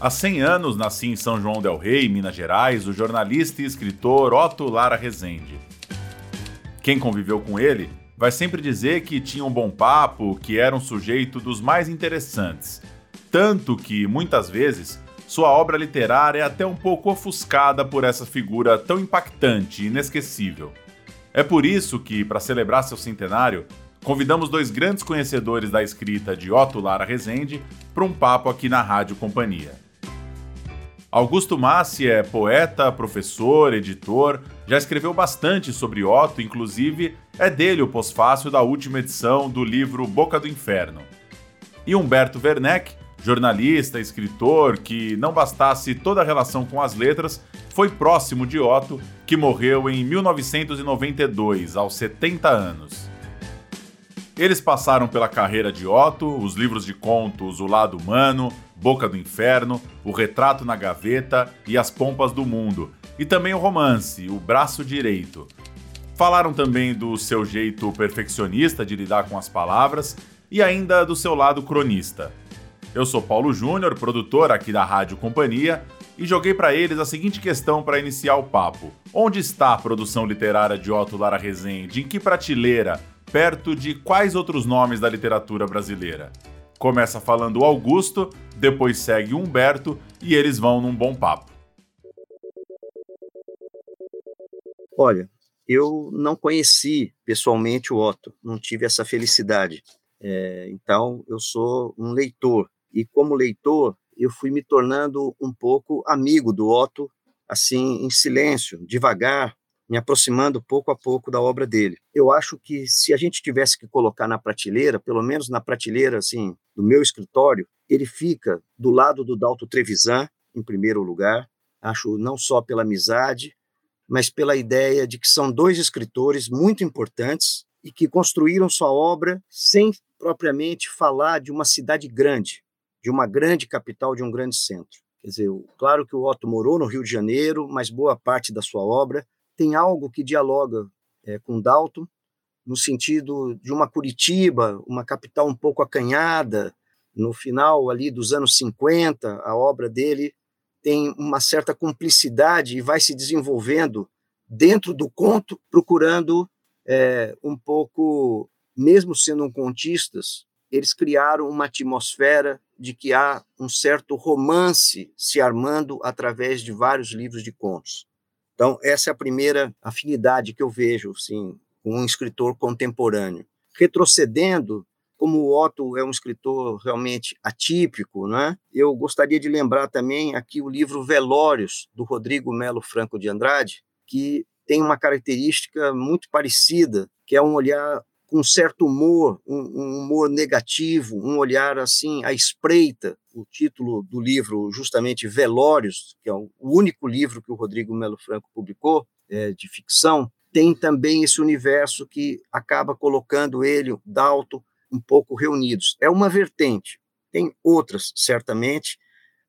Há 100 anos nasci em São João del Rei, Minas Gerais, o jornalista e escritor Otto Lara Rezende. Quem conviveu com ele vai sempre dizer que tinha um bom papo, que era um sujeito dos mais interessantes. Tanto que, muitas vezes, sua obra literária é até um pouco ofuscada por essa figura tão impactante e inesquecível. É por isso que, para celebrar seu centenário, convidamos dois grandes conhecedores da escrita de Otto Lara Rezende para um papo aqui na Rádio Companhia. Augusto Massi é poeta, professor, editor, já escreveu bastante sobre Otto, inclusive é dele o pós-fácil da última edição do livro Boca do Inferno. E Humberto Werneck, jornalista, escritor, que não bastasse toda a relação com as letras, foi próximo de Otto, que morreu em 1992, aos 70 anos. Eles passaram pela carreira de Otto, os livros de contos O Lado Humano, Boca do Inferno, O Retrato na Gaveta e As Pompas do Mundo, e também o romance O Braço Direito. Falaram também do seu jeito perfeccionista de lidar com as palavras e ainda do seu lado cronista. Eu sou Paulo Júnior, produtor aqui da Rádio Companhia, e joguei para eles a seguinte questão para iniciar o papo: Onde está a produção literária de Otto Lara Rezende? Em que prateleira? Perto de quais outros nomes da literatura brasileira? Começa falando o Augusto, depois segue Humberto e eles vão num bom papo. Olha, eu não conheci pessoalmente o Otto, não tive essa felicidade. É, então, eu sou um leitor. E como leitor, eu fui me tornando um pouco amigo do Otto, assim, em silêncio, devagar, me aproximando pouco a pouco da obra dele. Eu acho que se a gente tivesse que colocar na prateleira, pelo menos na prateleira assim do meu escritório, ele fica do lado do Dalto Trevisan, em primeiro lugar. Acho não só pela amizade, mas pela ideia de que são dois escritores muito importantes e que construíram sua obra sem propriamente falar de uma cidade grande, de uma grande capital, de um grande centro. Quer dizer, claro que o Otto morou no Rio de Janeiro, mas boa parte da sua obra tem algo que dialoga é, com Dalton, no sentido de uma Curitiba, uma capital um pouco acanhada. No final ali dos anos 50, a obra dele tem uma certa cumplicidade e vai se desenvolvendo dentro do conto, procurando é, um pouco, mesmo sendo um contistas, eles criaram uma atmosfera de que há um certo romance se armando através de vários livros de contos. Então, essa é a primeira afinidade que eu vejo assim, com um escritor contemporâneo. Retrocedendo, como o Otto é um escritor realmente atípico, né? eu gostaria de lembrar também aqui o livro Velórios, do Rodrigo Melo Franco de Andrade, que tem uma característica muito parecida, que é um olhar com um certo humor, um, um, humor negativo, um olhar assim à espreita. O título do livro, justamente Velórios, que é o único livro que o Rodrigo Melo Franco publicou é, de ficção, tem também esse universo que acaba colocando ele, Dalton, um pouco reunidos. É uma vertente. Tem outras, certamente,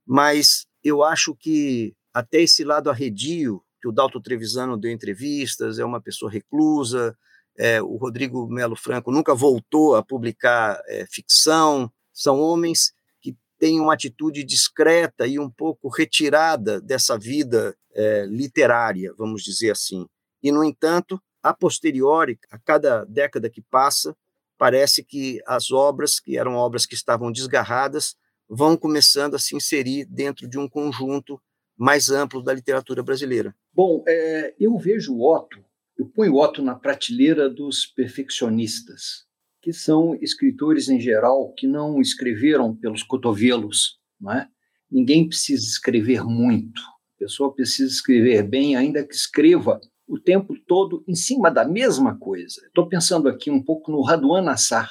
mas eu acho que até esse lado arredio que o Dalton Trevisano deu entrevistas, é uma pessoa reclusa, é, o Rodrigo Melo Franco nunca voltou a publicar é, ficção. São homens que têm uma atitude discreta e um pouco retirada dessa vida é, literária, vamos dizer assim. E, no entanto, a posteriori, a cada década que passa, parece que as obras, que eram obras que estavam desgarradas, vão começando a se inserir dentro de um conjunto mais amplo da literatura brasileira. Bom, é, eu vejo o Otto eu ponho Otto na prateleira dos perfeccionistas, que são escritores em geral que não escreveram pelos cotovelos, não é? Ninguém precisa escrever muito. A pessoa precisa escrever bem, ainda que escreva o tempo todo em cima da mesma coisa. Estou pensando aqui um pouco no Raduan Nassar.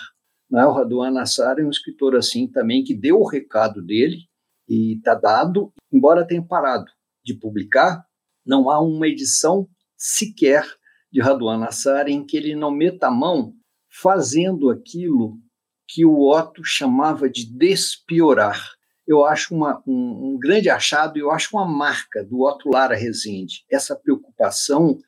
Não é? O Raduan Nassar é um escritor assim também que deu o recado dele e está dado, embora tenha parado de publicar, não há uma edição sequer de Raduan Nassar, em que ele não meta a mão fazendo aquilo que o Otto chamava de despiorar. Eu acho uma, um, um grande achado eu acho uma marca do Otto Lara Rezende, essa preocupação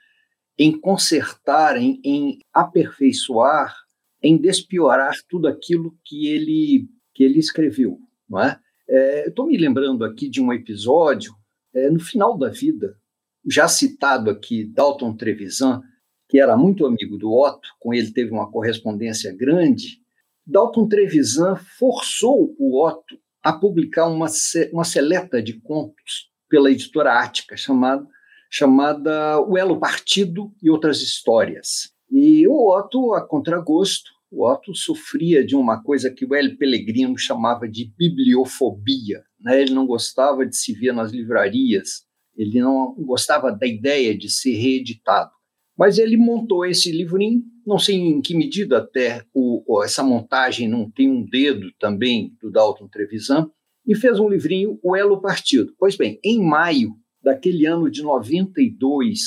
em consertar, em, em aperfeiçoar, em despiorar tudo aquilo que ele, que ele escreveu. Não é? É, Estou me lembrando aqui de um episódio, é, no final da vida, já citado aqui, Dalton Trevisan, que era muito amigo do Otto, com ele teve uma correspondência grande. Dalton Trevisan forçou o Otto a publicar uma, uma seleta de contos pela editora Ática, chamada, chamada O Elo Partido e Outras Histórias. E o Otto, a contragosto, o Otto sofria de uma coisa que o Hélio Pellegrino chamava de bibliofobia. Né? Ele não gostava de se ver nas livrarias, ele não gostava da ideia de ser reeditado. Mas ele montou esse livrinho, não sei em que medida até o, essa montagem não tem um dedo também do Dalton Trevisan, e fez um livrinho, O Elo Partido. Pois bem, em maio daquele ano de 92,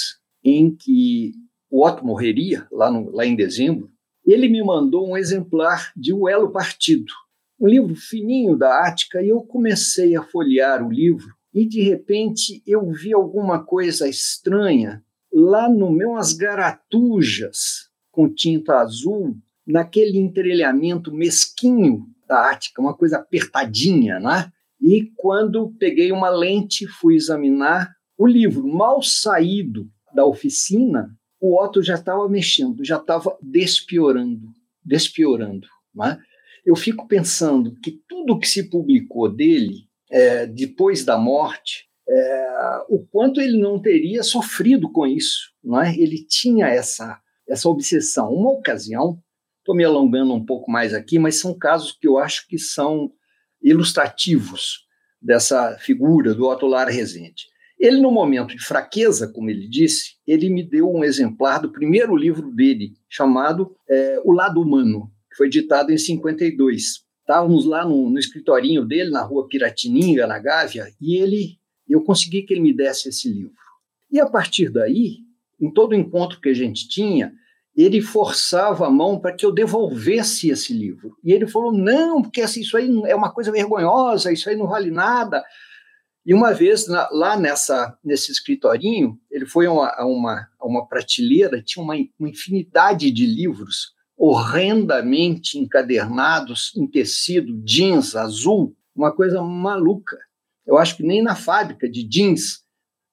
em que o Otto morreria, lá, no, lá em dezembro, ele me mandou um exemplar de O Elo Partido, um livro fininho da Ática, e eu comecei a folhear o livro e de repente eu vi alguma coisa estranha lá no meu as garatujas com tinta azul, naquele entrelhamento mesquinho da Ática, uma coisa apertadinha, né? E quando peguei uma lente, fui examinar o livro, mal saído da oficina, o Otto já estava mexendo, já estava despiorando, despiorando. Né? Eu fico pensando que tudo que se publicou dele é, depois da morte, é, o quanto ele não teria sofrido com isso. Não é? Ele tinha essa, essa obsessão. Uma ocasião, estou me alongando um pouco mais aqui, mas são casos que eu acho que são ilustrativos dessa figura do Otto Lara Rezende. Ele, no momento de fraqueza, como ele disse, ele me deu um exemplar do primeiro livro dele, chamado é, O Lado Humano, que foi editado em 52. Estávamos lá no, no escritorinho dele, na rua Piratininga, na Gávea, e ele, eu consegui que ele me desse esse livro. E a partir daí, em todo encontro que a gente tinha, ele forçava a mão para que eu devolvesse esse livro. E ele falou: não, porque assim, isso aí é uma coisa vergonhosa, isso aí não vale nada. E uma vez, na, lá nessa, nesse escritorinho, ele foi a uma, uma, uma prateleira, tinha uma, uma infinidade de livros horrendamente encadernados em tecido jeans azul, uma coisa maluca. Eu acho que nem na fábrica de jeans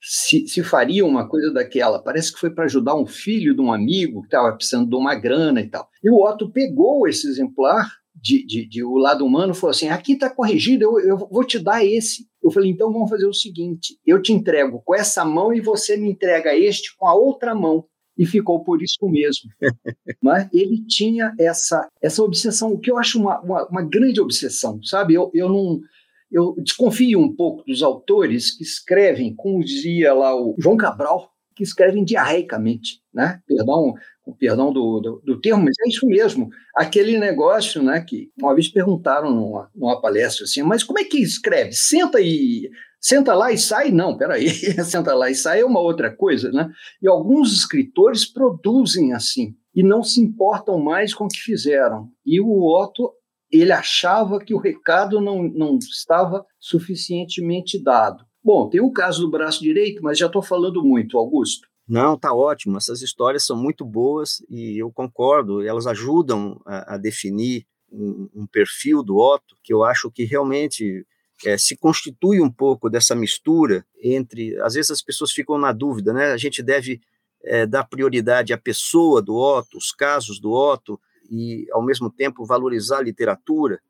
se, se faria uma coisa daquela. Parece que foi para ajudar um filho de um amigo que estava precisando de uma grana e tal. E o Otto pegou esse exemplar de, de, de O Lado Humano falou assim: aqui está corrigido, eu, eu vou te dar esse. Eu falei: então vamos fazer o seguinte: eu te entrego com essa mão e você me entrega este com a outra mão. E ficou por isso mesmo. Mas ele tinha essa, essa obsessão, o que eu acho uma, uma, uma grande obsessão, sabe? Eu, eu não eu desconfio um pouco dos autores que escrevem, como dizia lá o João Cabral, que escrevem diarreicamente, né? Perdão, com perdão do, do, do, termo, mas é isso mesmo. Aquele negócio, né? Que uma vez perguntaram numa, numa palestra assim, mas como é que escreve? Senta e senta lá e sai? Não, peraí, senta lá e sai é uma outra coisa, né? E alguns escritores produzem assim e não se importam mais com o que fizeram. E o Otto ele achava que o recado não, não estava suficientemente dado. Bom, tem o caso do braço direito, mas já estou falando muito, Augusto. Não, tá ótimo. Essas histórias são muito boas e eu concordo. Elas ajudam a, a definir um, um, perfil do Otto que eu acho que realmente é, se constitui um pouco dessa mistura entre. Às vezes as pessoas ficam na dúvida, né? A gente deve é, dar prioridade à pessoa do Otto, os casos do Otto, e, ao mesmo tempo, valorizar a literatura,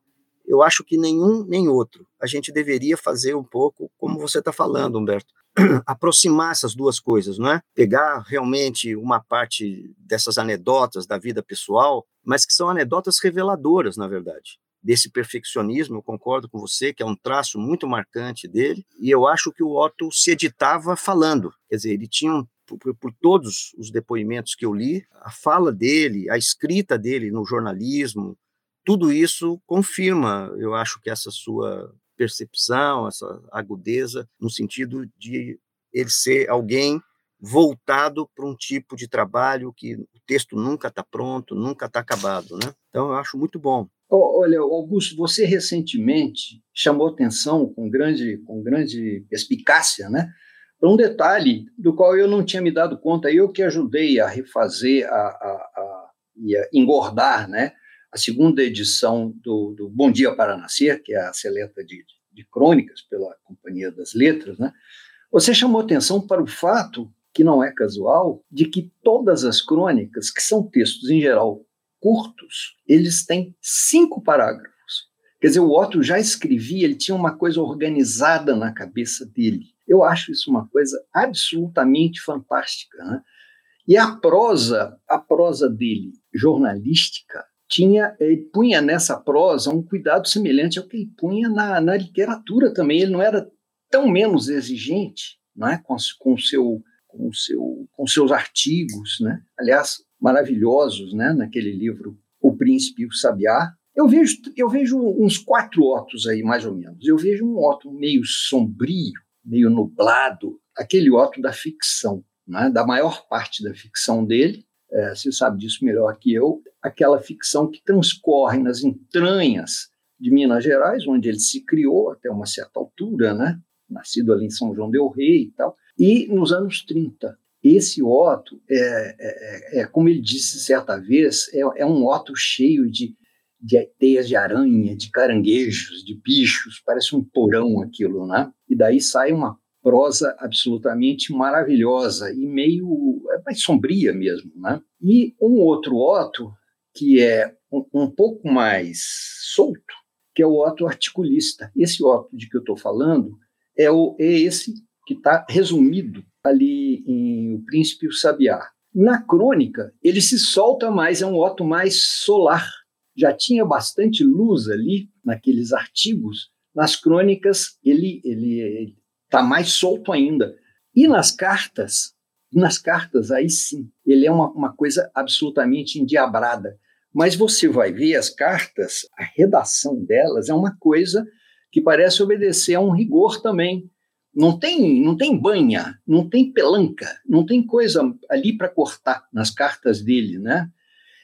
eu acho que nenhum nem outro. A gente deveria fazer um pouco como você está falando, Humberto, aproximar essas duas coisas, não é? Pegar realmente uma parte dessas anedotas da vida pessoal, mas que são anedotas reveladoras, na verdade. Desse perfeccionismo, eu concordo com você, que é um traço muito marcante dele, e eu acho que o Otto se editava falando, quer dizer, ele tinha um por, por, todos os depoimentos que eu li, a fala dele, a escrita dele no jornalismo, tudo isso confirma, eu acho que essa sua percepção, essa agudeza, no sentido de ele ser alguém voltado para um tipo de trabalho que o texto nunca está pronto, nunca está acabado, né? Então eu acho muito bom. Olha, Augusto, você recentemente chamou atenção com grande, com grande perspicácia, né, um detalhe do qual eu não tinha me dado conta, eu que ajudei a refazer, a, a, a, a engordar, né, a segunda edição do, do, Bom Dia para Nascer, que é a seleta de de crônicas pela Companhia das Letras, né? Você chamou atenção para o fato, que não é casual, de que todas as crônicas, que são textos em geral curtos, eles têm cinco parágrafos. Quer dizer, o Otto já escrevia, ele tinha uma coisa organizada na cabeça dele. Eu acho isso uma coisa absolutamente fantástica. Né? E a prosa, a prosa dele, jornalística, tinha, ele punha nessa prosa um cuidado semelhante ao que ele punha na, na literatura também. Ele não era tão menos exigente não é? com, com, seu, com, seu, com seus artigos, né? aliás, maravilhosos, né? naquele livro O Príncipe e o Sabiá. Eu vejo, eu vejo uns quatro Otos aí, mais ou menos. Eu vejo um Otto meio sombrio, meio nublado, aquele Otto da ficção, né? da maior parte da ficção dele, é, você sabe disso melhor que eu, aquela ficção que transcorre nas entranhas de Minas Gerais, onde ele se criou até uma certa altura, né? nascido ali em São João del Rei e tal, e nos anos 30. Esse Otto, é, é, é como ele disse certa vez, é, é um Otto cheio de, de teias de aranha, de caranguejos, de bichos, parece um porão aquilo, né? E daí sai uma prosa absolutamente maravilhosa e meio é mais sombria mesmo, né? E um outro Otto que é um, um pouco mais solto, que é o Otto articulista. Esse Otto de que eu estou falando é, o, é esse que está resumido ali em O Príncipe e o Sabiá. Na crônica, ele se solta mais, é um Otto mais solar. Já tinha bastante luz ali naqueles artigos. Nas crônicas, ele, ele, está mais solto ainda. E nas cartas, nas cartas, aí sim, ele é uma, uma coisa absolutamente endiabrada. Mas você vai ver as cartas, a redação delas é uma coisa que parece obedecer a um rigor também. Não tem, não tem banha, não tem pelanca, não tem coisa ali para cortar nas cartas dele, né?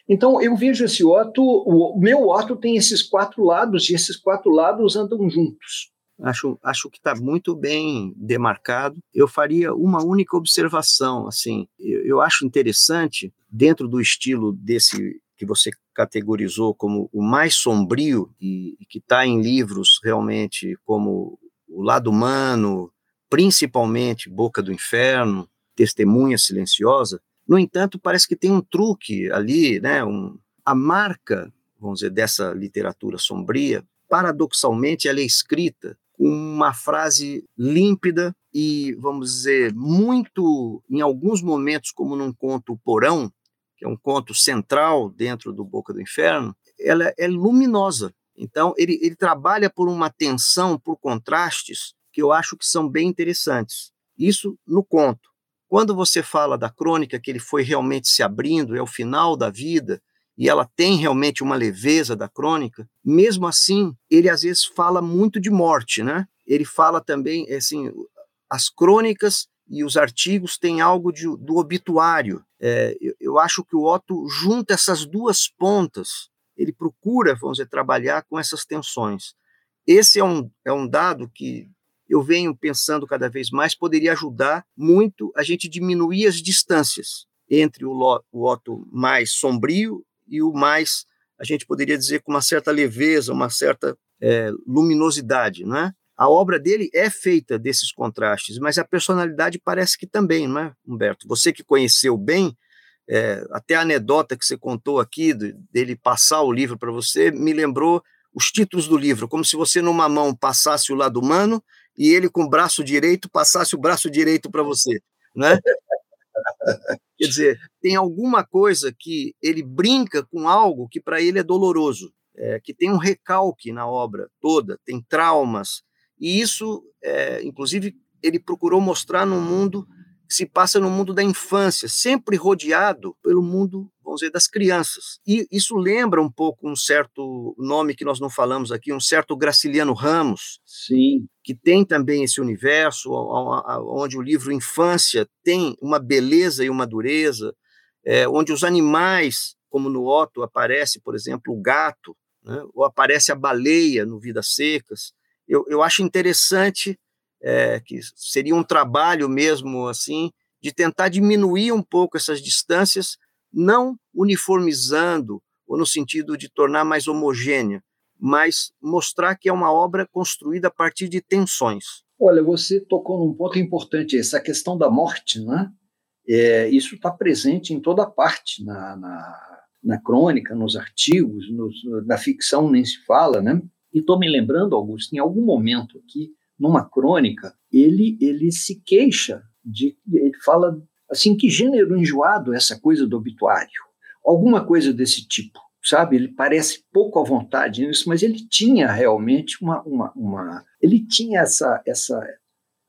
Então eu vejo esse Otto, o meu Otto tem esses quatro lados e esses quatro lados andam juntos. Acho, acho que está muito bem demarcado. Eu faria uma única observação, assim, eu, eu acho interessante dentro do estilo desse que você categorizou como o mais sombrio e, e que está em livros realmente como o lado humano, principalmente Boca do Inferno, Testemunha Silenciosa. No entanto, parece que tem um truque ali, né? Um, a marca, vamos dizer, dessa literatura sombria, paradoxalmente, ela é escrita uma frase límpida e, vamos dizer, muito, em alguns momentos, como num conto Porão, que é um conto central dentro do Boca do Inferno, ela é luminosa. Então, ele, ele trabalha por uma tensão, por contrastes, que eu acho que são bem interessantes. Isso no conto. Quando você fala da crônica, que ele foi realmente se abrindo, é o final da vida, e ela tem realmente uma leveza da crônica, mesmo assim, ele às vezes fala muito de morte, né? Ele fala também, assim, as crônicas e os artigos têm algo de, do obituário. É, eu, eu, acho que o Otto junta essas duas pontas, ele procura, vamos dizer, trabalhar com essas tensões. Esse é um, é um dado que eu venho pensando cada vez mais poderia ajudar muito a gente diminuir as distâncias entre o, o Otto mais sombrio e o mais, a gente poderia dizer, com uma certa leveza, uma certa é, luminosidade, né? A obra dele é feita desses contrastes, mas a personalidade parece que também, não é, Humberto? Você que conheceu bem, é, até a anedota que você contou aqui, dele passar o livro para você, me lembrou os títulos do livro, como se você numa mão passasse o lado humano e ele com o braço direito passasse o braço direito para você, né? Quer dizer, tem alguma coisa que ele brinca com algo que para ele é doloroso, é, que tem um recalque na obra toda, tem traumas, e isso, é, inclusive, ele procurou mostrar no mundo que se passa no mundo da infância, sempre rodeado pelo mundo, vamos dizer, das crianças. E isso lembra um pouco um certo nome que nós não falamos aqui, um certo Graciliano Ramos, Sim. que tem também esse universo onde o livro Infância tem uma beleza e uma dureza, é, onde os animais, como no Otto aparece, por exemplo, o gato, né, ou aparece a baleia no Vidas Secas. Eu, eu acho interessante é, que seria um trabalho mesmo assim de tentar diminuir um pouco essas distâncias, não uniformizando ou no sentido de tornar mais homogênea, mas mostrar que é uma obra construída a partir de tensões. Olha, você tocou num ponto importante, essa questão da morte, né? É, isso está presente em toda parte, na, na, na crônica, nos artigos, nos, na ficção nem se fala, né? E estou me lembrando, Augusto, em algum momento aqui, numa crônica, ele, ele se queixa de. Ele fala assim: que gênero enjoado é essa coisa do obituário? Alguma coisa desse tipo sabe? Ele parece pouco à vontade nisso, mas ele tinha realmente uma, uma, uma ele tinha essa, essa,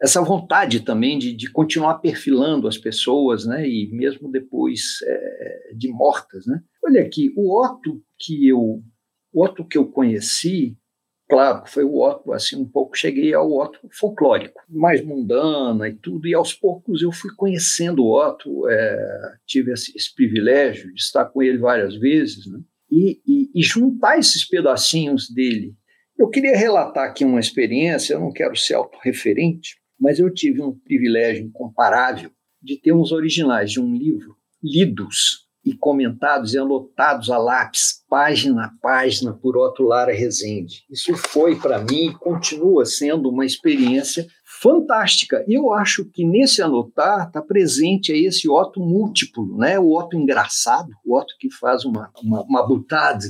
essa vontade também de, de continuar perfilando as pessoas, né? E mesmo depois é, de mortas, né? Olha aqui, o Otto que eu, o Otto que eu conheci, claro, foi o Otto, assim, um pouco cheguei ao Otto folclórico, mais mundana e tudo, e aos poucos eu fui conhecendo o Otto, é, tive esse, esse privilégio de estar com ele várias vezes, né? e, e, e juntar esses pedacinhos dele. Eu queria relatar aqui uma experiência, eu não quero ser autorreferente, mas eu tive um privilégio incomparável de ter uns originais de um livro lidos e comentados e anotados a lápis, página a página, por Otto Lara Rezende. Isso foi, para mim, e continua sendo uma experiência fantástica. E eu acho que nesse anotar está presente esse Otto múltiplo, né? o Otto engraçado, o Otto que faz uma, uma, uma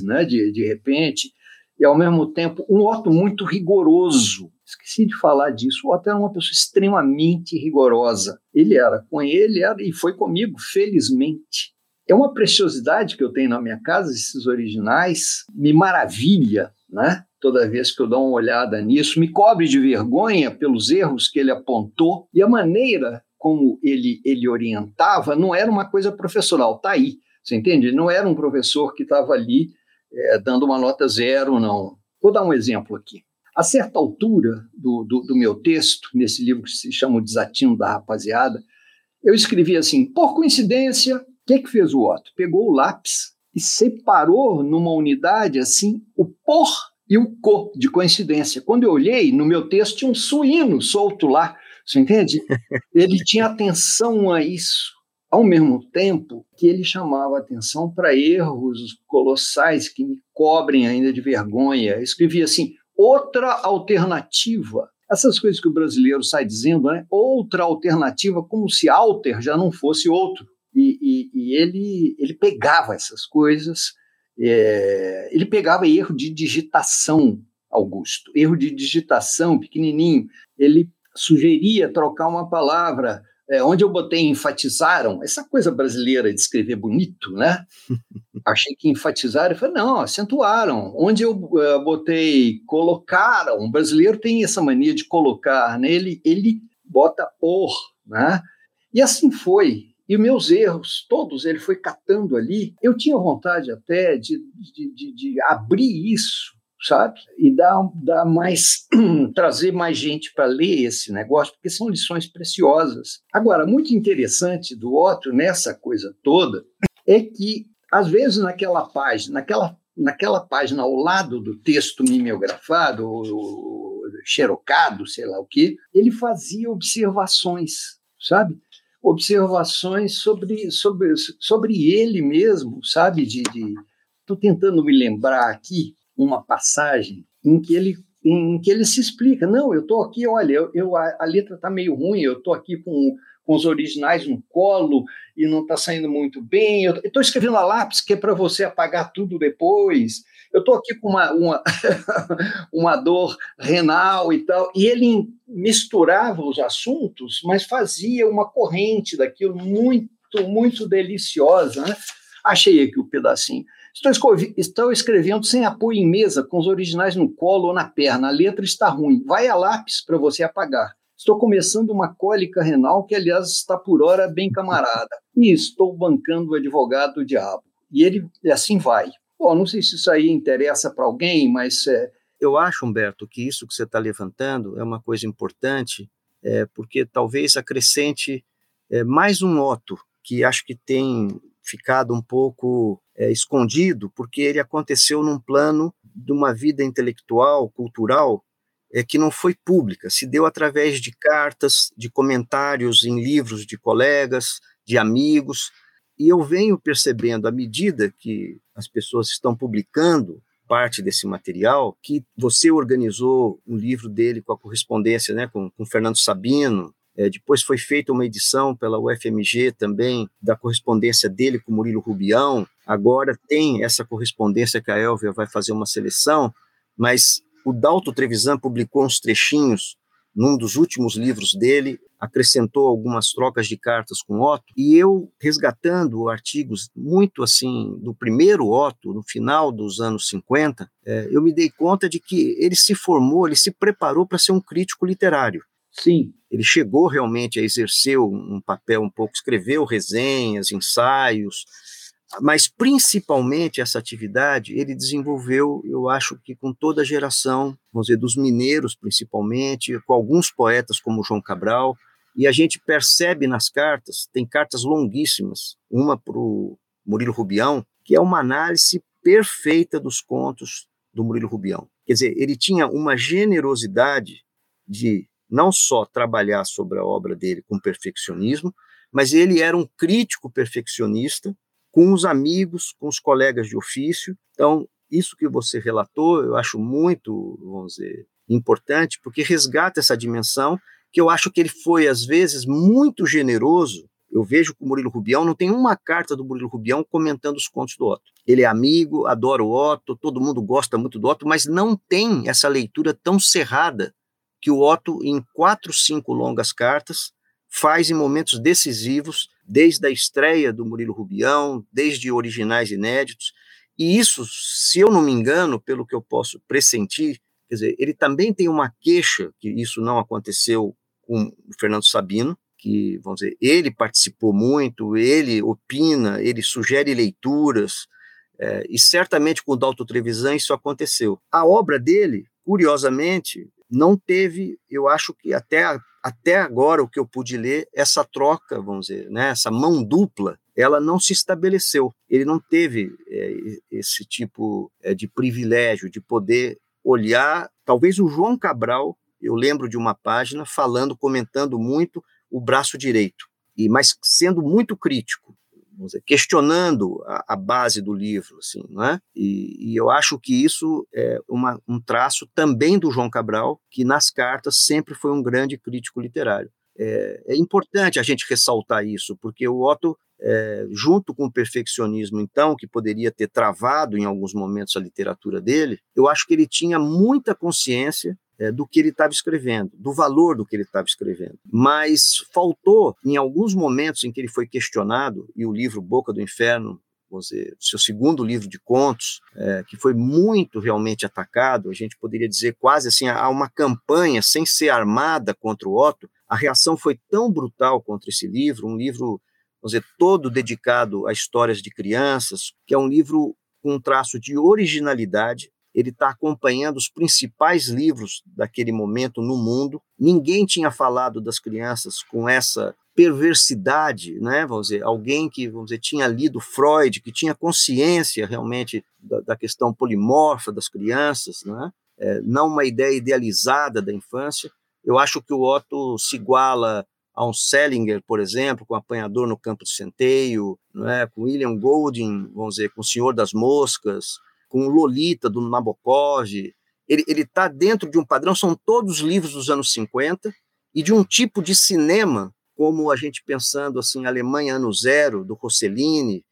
né? de, de repente, e ao mesmo tempo um Otto muito rigoroso. Esqueci de falar disso. O Otto era uma pessoa extremamente rigorosa. Ele era com ele era, e foi comigo, felizmente. É uma preciosidade que eu tenho na minha casa, esses originais, me maravilha, né? Toda vez que eu dou uma olhada nisso, me cobre de vergonha pelos erros que ele apontou e a maneira como ele, ele orientava não era uma coisa professoral, tá aí, você entende? Não era um professor que estava ali é, dando uma nota zero, não. Vou dar um exemplo aqui. A certa altura do, do, do meu texto, nesse livro que se chama O Desatino da Rapaziada, eu escrevi assim: por coincidência, que, que fez o Otto? Pegou o lápis e separou numa unidade assim o por e o co, de coincidência. Quando eu olhei, no meu texto tinha um suíno solto lá, você entende? Ele tinha atenção a isso, ao mesmo tempo que ele chamava atenção para erros colossais que me cobrem ainda de vergonha. Eu escrevia assim, outra alternativa. Essas coisas que o brasileiro sai dizendo, né? Outra alternativa, como se alter já não fosse outro. E, e, e ele, ele pegava essas coisas, é, ele pegava erro de digitação, Augusto, erro de digitação pequenininho. Ele sugeria trocar uma palavra, é, onde eu botei enfatizaram, essa coisa brasileira de escrever bonito, né? Achei que enfatizaram, eu falei, não, acentuaram. Onde eu uh, botei colocaram, o brasileiro tem essa mania de colocar, né? Ele, ele bota por, né? E assim foi. E meus erros, todos, ele foi catando ali. Eu tinha vontade até de, de, de, de abrir isso, sabe? E dar, dar mais, trazer mais gente para ler esse negócio, porque são lições preciosas. Agora, muito interessante do Otto nessa coisa toda é que, às vezes, naquela página, naquela, naquela página ao lado do texto mimeografado, ou, xerocado, sei lá o quê, ele fazia observações, sabe? Observações sobre, sobre, sobre ele mesmo, sabe? De estou tentando me lembrar aqui uma passagem em que ele em que ele se explica. Não, eu estou aqui, olha, eu, eu a, a, letra está meio ruim, eu estou aqui com, com os originais no colo e não está saindo muito bem. Eu estou escrevendo a lápis, que é para você apagar tudo depois. Eu estou aqui com uma, uma, uma dor renal e tal. E ele misturava os assuntos, mas fazia uma corrente daquilo muito, muito deliciosa. Né? Achei aqui o pedacinho. Estou, estou escrevendo sem apoio em mesa, com os originais no colo ou na perna. A letra está ruim. Vai a lápis para você apagar. Estou começando uma cólica renal, que, aliás, está por hora bem camarada. E estou bancando o advogado do diabo. E ele e assim vai. Bom, não sei se isso aí interessa para alguém, mas. É... Eu acho, Humberto, que isso que você está levantando é uma coisa importante, é, porque talvez acrescente é, mais um moto que acho que tem ficado um pouco é, escondido, porque ele aconteceu num plano de uma vida intelectual, cultural, é, que não foi pública, se deu através de cartas, de comentários em livros de colegas, de amigos, e eu venho percebendo, à medida que as pessoas estão publicando parte desse material, que você organizou um livro dele com a correspondência né, com, com Fernando Sabino, é, depois foi feita uma edição pela UFMG também da correspondência dele com Murilo Rubião. Agora tem essa correspondência que a Elvia vai fazer uma seleção, mas o Dalto Trevisan publicou uns trechinhos num dos últimos livros dele, acrescentou algumas trocas de cartas com Otto, e eu, resgatando artigos muito assim, do primeiro Otto, no final dos anos 50, é, eu me dei conta de que ele se formou, ele se preparou para ser um crítico literário. Sim. Ele chegou realmente a exercer um papel um pouco, escreveu resenhas, ensaios, mas principalmente essa atividade ele desenvolveu, eu acho que com toda a geração, vamos dizer, dos mineiros principalmente, com alguns poetas como João Cabral, e a gente percebe nas cartas, tem cartas longuíssimas, uma para o Murilo Rubião, que é uma análise perfeita dos contos do Murilo Rubião. Quer dizer, ele tinha uma generosidade de não só trabalhar sobre a obra dele com perfeccionismo, mas ele era um crítico perfeccionista com os amigos, com os colegas de ofício. Então, isso que você relatou, eu acho muito, vamos dizer, importante, porque resgata essa dimensão que eu acho que ele foi, às vezes, muito generoso. Eu vejo que o Murilo Rubião não tem uma carta do Murilo Rubião comentando os contos do Otto. Ele é amigo, adora o Otto, todo mundo gosta muito do Otto, mas não tem essa leitura tão cerrada que o Otto, em quatro, cinco longas cartas, faz em momentos decisivos, desde a estreia do Murilo Rubião, desde originais inéditos. E isso, se eu não me engano, pelo que eu posso pressentir, quer dizer, ele também tem uma queixa, que isso não aconteceu com o Fernando Sabino, que, vamos dizer, ele participou muito, ele opina, ele sugere leituras, é, e certamente com o Dalto Trevisan isso aconteceu. A obra dele, curiosamente, não teve, eu acho que até, até agora o que eu pude ler, essa troca, vamos dizer, né, essa mão dupla, ela não se estabeleceu. Ele não teve é, esse tipo é, de privilégio de poder olhar. Talvez o João Cabral, eu lembro de uma página falando, comentando muito o braço direito, e mas sendo muito crítico dizer, questionando a, a, base do livro, assim, não é? E, e, eu acho que isso é uma, um traço também do João Cabral, que nas cartas sempre foi um grande crítico literário. É, é importante a gente ressaltar isso, porque o Otto, é, junto com o perfeccionismo, então, que poderia ter travado em alguns momentos a literatura dele, eu acho que ele tinha muita consciência é, do que ele estava escrevendo, do valor do que ele estava escrevendo. Mas faltou, em alguns momentos em que ele foi questionado, e o livro Boca do Inferno, dizer, seu segundo livro de contos, é, que foi muito realmente atacado, a gente poderia dizer quase assim, há uma campanha sem ser armada contra o Otto, a reação foi tão brutal contra esse livro, um livro, vamos dizer, todo dedicado a histórias de crianças, que é um livro com um traço de originalidade, ele está acompanhando os principais livros daquele momento no mundo. Ninguém tinha falado das crianças com essa perversidade, né? Vamos dizer, alguém que, vamos dizer, tinha lido Freud, que tinha consciência realmente da, da questão polimorfa das crianças, né? É, não uma ideia idealizada da infância. Eu acho que o Otto se iguala a um Selinger, por exemplo, com Apanhador no Campo de Centeio, é? com William Golding, vamos dizer, com O Senhor das Moscas, com Lolita, do Nabokov. Ele está dentro de um padrão, são todos livros dos anos 50, e de um tipo de cinema, como a gente pensando assim, Alemanha Ano Zero, do Rossellini,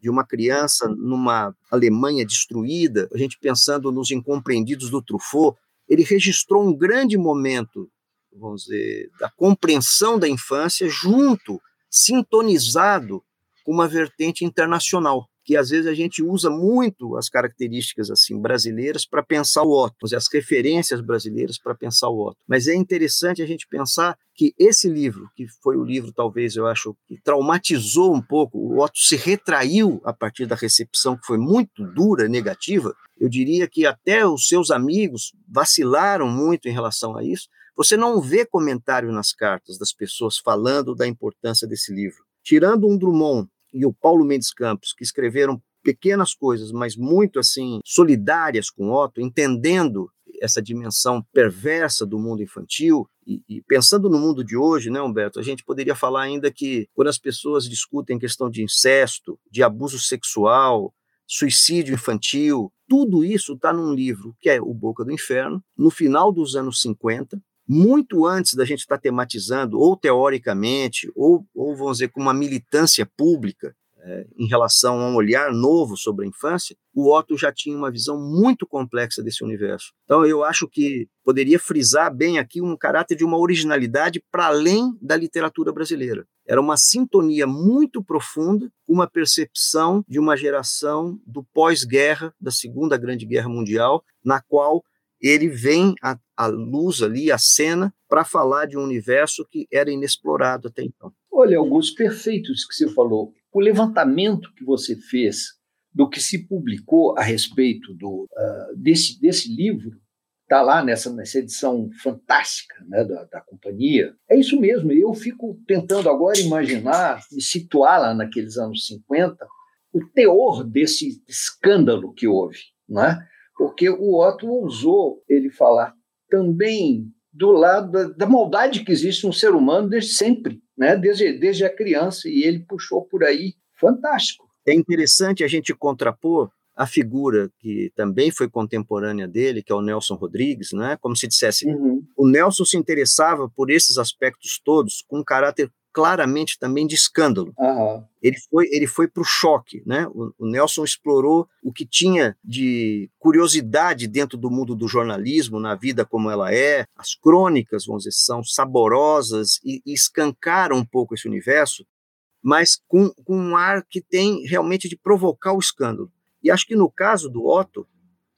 de uma criança numa Alemanha destruída, a gente pensando nos incompreendidos do Truffaut, ele registrou um grande momento, vamos dizer, da compreensão da infância junto, sintonizado com uma vertente internacional que às vezes a gente usa muito as características assim brasileiras para pensar o Otto, as referências brasileiras para pensar o Otto. Mas é interessante a gente pensar que esse livro, que foi o livro talvez eu acho que traumatizou um pouco, o Otto se retraiu a partir da recepção que foi muito dura, negativa. Eu diria que até os seus amigos vacilaram muito em relação a isso. Você não vê comentário nas cartas das pessoas falando da importância desse livro. Tirando um Drummond, e o Paulo Mendes Campos, que escreveram pequenas coisas, mas muito assim solidárias com Otto, entendendo essa dimensão perversa do mundo infantil e, e, pensando no mundo de hoje, né, Humberto, a gente poderia falar ainda que quando as pessoas discutem questão de incesto, de abuso sexual, suicídio infantil, tudo isso está num livro que é O Boca do Inferno, no final dos anos 50, muito antes da gente estar tá tematizando, ou teoricamente, ou, ou vamos dizer, com uma militância pública, é, em relação a um olhar novo sobre a infância, o Otto já tinha uma visão muito complexa desse universo. Então, eu acho que poderia frisar bem aqui um caráter de uma originalidade para além da literatura brasileira. Era uma sintonia muito profunda, uma percepção de uma geração do pós-guerra, da Segunda Grande Guerra Mundial, na qual ele vem à, luz ali, à cena, para falar de um universo que era inexplorado até então. Olha, Augusto, perfeito isso que você falou. O levantamento que você fez do que se publicou a respeito do, uh, desse, desse livro está lá nessa, nessa edição fantástica né, da, da companhia. É isso mesmo, eu fico tentando agora imaginar, me situar lá naqueles anos 50, o teor desse escândalo que houve. Não é? Porque o Otto ousou ele falar também do lado da, da, maldade que existe no ser humano desde sempre, né? desde, desde a criança, e ele puxou por aí. Fantástico. É interessante a gente contrapor a figura que também foi contemporânea dele, que é o Nelson Rodrigues, né? como se dissesse, uhum. o Nelson se interessava por esses aspectos todos com um caráter claramente também de escândalo. Uhum. Ele foi, ele foi para o choque, né? O, o, Nelson explorou o que tinha de curiosidade dentro do mundo do jornalismo, na vida como ela é. As crônicas, vamos dizer, são saborosas e, e escancaram um pouco esse universo, mas com, com um ar que tem realmente de provocar o escândalo. E acho que no caso do Otto,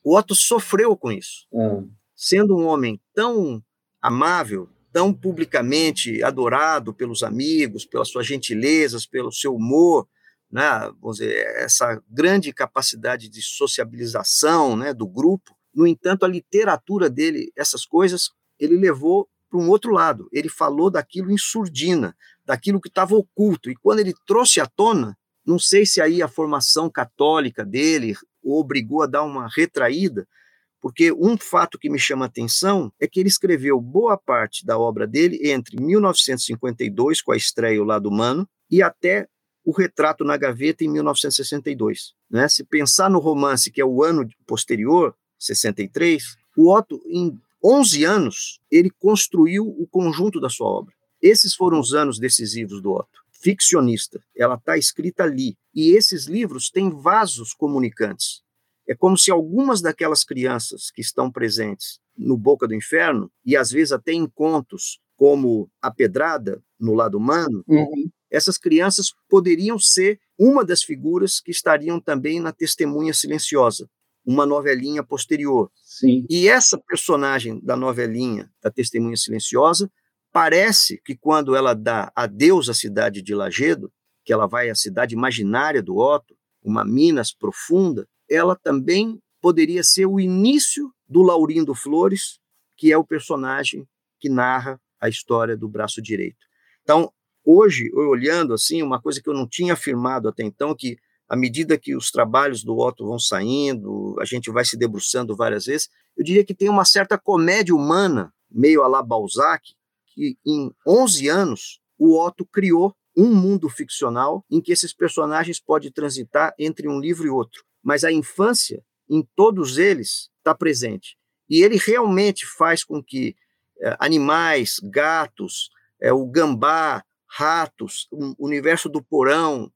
o Otto sofreu com isso. Uhum. Sendo um homem tão amável, tão publicamente adorado pelos amigos, pelas suas gentilezas, pelo seu humor, né, vamos dizer, essa grande capacidade de sociabilização né, do grupo. No entanto, a literatura dele, essas coisas, ele levou para um outro lado. Ele falou daquilo em surdina, daquilo que estava oculto. E quando ele trouxe à tona, não sei se aí a formação católica dele o obrigou a dar uma retraída, porque um fato que me chama a atenção é que ele escreveu boa parte da obra dele entre 1952, com a estreia O Lado Humano, e até o Retrato na Gaveta, em 1962. Né? Se pensar no romance, que é o ano posterior, 63, o Otto, em 11 anos, ele construiu o conjunto da sua obra. Esses foram os anos decisivos do Otto. Ficcionista, ela está escrita ali. E esses livros têm vasos comunicantes. É como se algumas daquelas crianças que estão presentes no Boca do Inferno, e às vezes até em contos como A Pedrada, no lado humano, uhum. essas crianças poderiam ser uma das figuras que estariam também na Testemunha Silenciosa, uma novelinha posterior. Sim. E essa personagem da novelinha, da Testemunha Silenciosa, parece que quando ela dá adeus à cidade de Lagedo, que ela vai à cidade imaginária do Otto, uma Minas profunda, ela também poderia ser o início do Laurindo Flores, que é o personagem que narra a história do braço direito. Então, hoje, olhando assim, uma coisa que eu não tinha afirmado até então, que à medida que os trabalhos do Otto vão saindo, a gente vai se debruçando várias vezes, eu diria que tem uma certa comédia humana, meio a la Balzac, que em 11 anos o Otto criou um mundo ficcional em que esses personagens podem transitar entre um livro e outro mas a infância em todos eles está presente. E ele realmente faz com que é, animais, gatos, é, o gambá, ratos, o universo do porão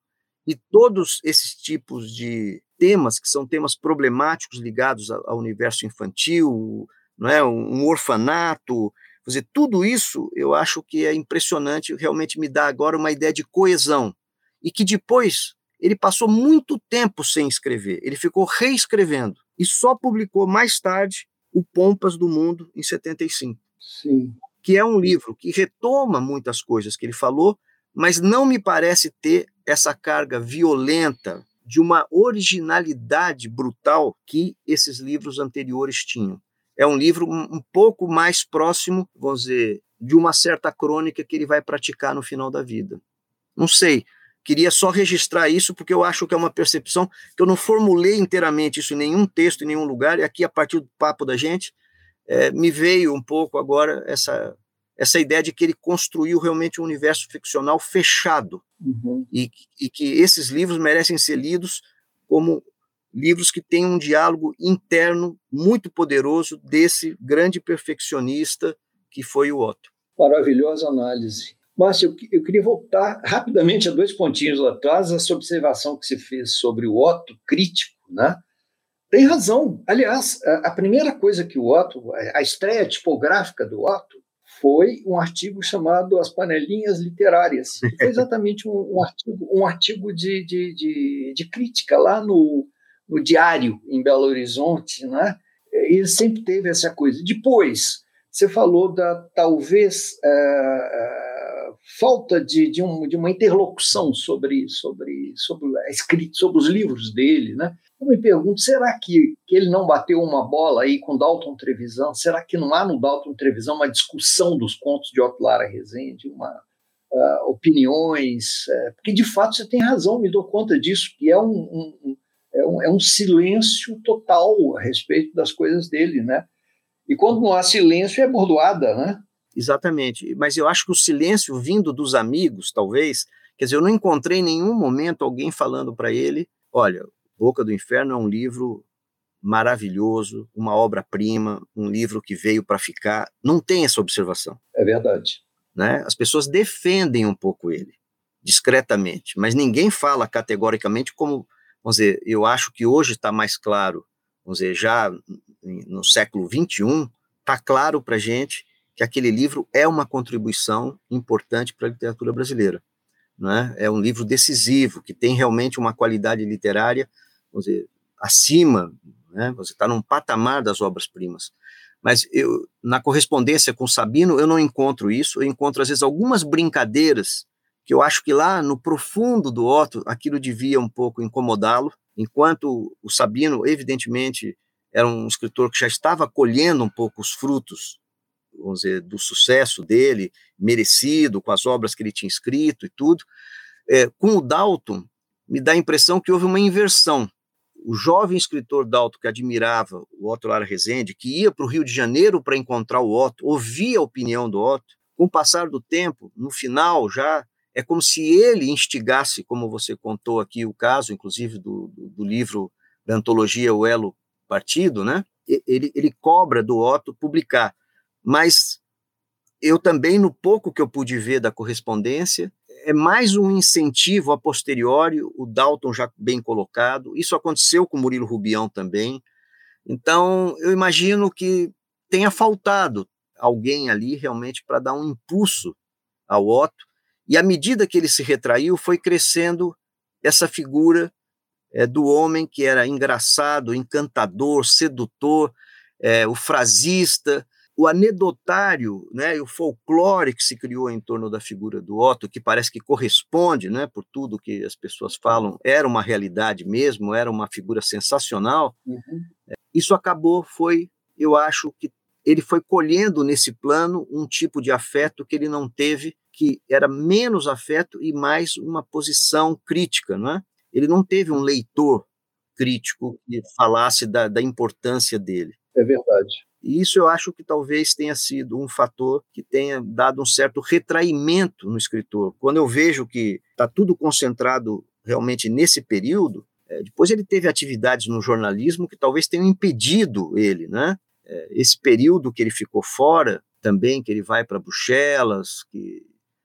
e todos esses tipos de temas que são temas problemáticos ligados ao, universo infantil, não é, um orfanato, dizer, tudo isso eu acho que é impressionante, realmente me dá agora uma ideia de coesão. E que depois ele passou muito tempo sem escrever, ele ficou reescrevendo e só publicou mais tarde o Pompas do Mundo em 75. Sim. Que é um livro que retoma muitas coisas que ele falou, mas não me parece ter essa carga violenta de uma originalidade brutal que esses livros anteriores tinham. É um livro um pouco mais próximo, vamos dizer, de uma certa crônica que ele vai praticar no final da vida. Não sei, Queria só registrar isso porque eu acho que é uma percepção que eu não formulei inteiramente isso em nenhum texto, em nenhum lugar, e aqui, a partir do papo da gente, é, me veio um pouco agora essa, essa ideia de que ele construiu realmente um universo ficcional fechado uhum. e, e que esses livros merecem ser lidos como livros que têm um diálogo interno muito poderoso desse grande perfeccionista que foi o Otto. Maravilhosa análise. Márcio, eu, queria voltar rapidamente a dois pontinhos lá atrás, essa observação que você fez sobre o Otto crítico, né? Tem razão. Aliás, a, primeira coisa que o Otto, a estreia tipográfica do Otto, foi um artigo chamado As Panelinhas Literárias. Foi exatamente um, um artigo, um artigo de, de, de, de, crítica lá no, no Diário, em Belo Horizonte. Né? Ele sempre teve essa coisa. Depois, você falou da talvez uh, falta de, de, um, de, uma interlocução sobre, sobre, sobre escrita, sobre os livros dele. Né? Eu me pergunto, será que, que ele não bateu uma bola aí com Dalton Trevisan? Será que não há no Dalton Trevisan uma discussão dos contos de Otto Lara Rezende, uma, uh, opiniões? Uh, porque, de fato, você tem razão, me dou conta disso, que é um, um, é um, é um silêncio total a respeito das coisas dele, né? E quando não há silêncio, é bordoada, né? Exatamente. Mas eu acho que o silêncio vindo dos amigos, talvez, quer dizer, eu não encontrei em nenhum momento alguém falando para ele, olha, Boca do Inferno é um livro maravilhoso, uma obra-prima, um livro que veio para ficar. Não tem essa observação. É verdade. Né? As pessoas defendem um pouco ele, discretamente, mas ninguém fala categoricamente como, vamos dizer, eu acho que hoje está mais claro, vamos dizer, já no século XXI, está claro para gente que aquele livro é uma contribuição importante para a literatura brasileira. Né? É um livro decisivo, que tem realmente uma qualidade literária vamos dizer, acima, né? você está num patamar das obras-primas. Mas eu, na correspondência com Sabino, eu não encontro isso, eu encontro, às vezes, algumas brincadeiras que eu acho que lá no profundo do Otto, aquilo devia um pouco incomodá-lo, enquanto o Sabino, evidentemente, era um escritor que já estava colhendo um pouco os frutos, vamos dizer, do sucesso dele, merecido, com as obras que ele tinha escrito e tudo. É, com o Dalton, me dá a impressão que houve uma inversão o jovem escritor Dalto, que admirava o Otto Lara Rezende, que ia para o Rio de Janeiro para encontrar o Otto, ouvia a opinião do Otto, com o passar do tempo, no final já, é como se ele instigasse, como você contou aqui o caso, inclusive do, do, do livro da antologia O Elo Partido, né? Ele, ele cobra do Otto publicar. Mas eu também, no pouco que eu pude ver da correspondência, é mais um incentivo a posteriori, o Dalton já bem colocado. Isso aconteceu com Murilo Rubião também. Então, eu imagino que tenha faltado alguém ali realmente para dar um impulso ao Otto. E à medida que ele se retraiu, foi crescendo essa figura é, do homem que era engraçado, encantador, sedutor, é, o frasista, o anedotário, né, e o folclore que se criou em torno da figura do Otto, que parece que corresponde, né, por tudo que as pessoas falam, era uma realidade mesmo, era uma figura sensacional. Uhum. Isso acabou, foi, eu acho que ele foi colhendo nesse plano um tipo de afeto que ele não teve, que era menos afeto e mais uma posição crítica, não é? Ele não teve um leitor crítico que falasse da, da importância dele. É verdade. E isso eu acho que talvez tenha sido um fator que tenha dado um certo retraimento no escritor. Quando eu vejo que está tudo concentrado realmente nesse período, é, depois ele teve atividades no jornalismo que talvez tenham impedido ele, né? É, esse período que ele ficou fora, também que ele vai para Bruxelas, que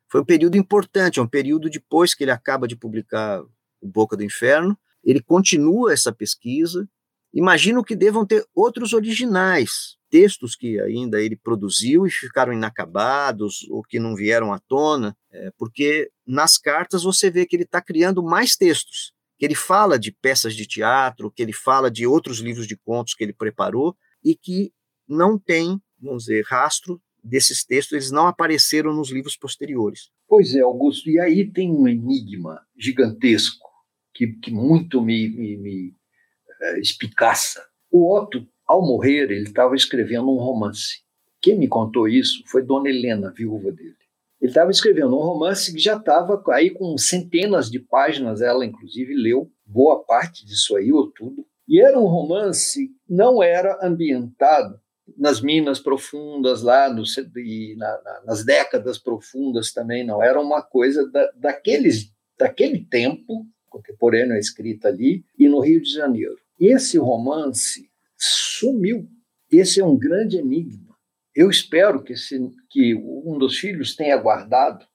foi um período importante, é um período depois que ele acaba de publicar O Boca do Inferno, ele continua essa pesquisa. Imagino que devam ter outros originais, textos que ainda ele produziu e ficaram inacabados ou que não vieram à tona, é, porque nas cartas você vê que ele está criando mais textos, que ele fala de peças de teatro, que ele fala de outros livros de contos que ele preparou e que não tem, vamos dizer, rastro desses textos, eles não apareceram nos livros posteriores. Pois é, Augusto, e aí tem um enigma gigantesco que, que muito me, me, me é, espicaça. O Otto ao morrer, ele estava escrevendo um romance. Quem me contou isso foi Dona Helena, viúva dele. Ele estava escrevendo um romance que já estava aí com centenas de páginas, ela inclusive leu boa parte disso aí, ou tudo. E era um romance, não era ambientado nas minas profundas lá, no, na, na, nas décadas profundas também, não. Era uma coisa da, daqueles, daquele tempo, contemporâneo escrita ali, e no Rio de Janeiro. Esse romance sumiu. Esse é um grande enigma. Eu espero que, esse, que um dos filhos tenha guardado,